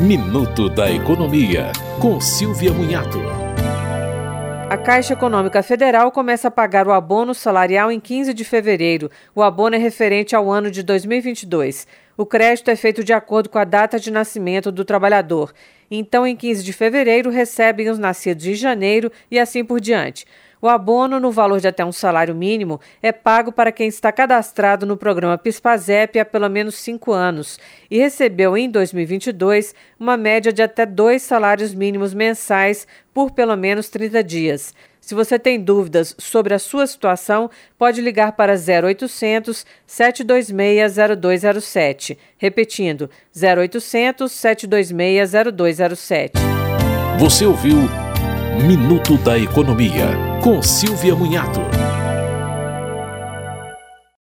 Minuto da Economia, com Silvia Munhato. A Caixa Econômica Federal começa a pagar o abono salarial em 15 de fevereiro. O abono é referente ao ano de 2022. O crédito é feito de acordo com a data de nascimento do trabalhador. Então, em 15 de fevereiro, recebem os nascidos de janeiro e assim por diante. O abono, no valor de até um salário mínimo, é pago para quem está cadastrado no programa PISPAZEP há pelo menos cinco anos e recebeu em 2022 uma média de até dois salários mínimos mensais por pelo menos 30 dias. Se você tem dúvidas sobre a sua situação, pode ligar para 0800 726 0207. Repetindo, 0800 726 0207. Você ouviu Minuto da Economia, com Silvia Munhato.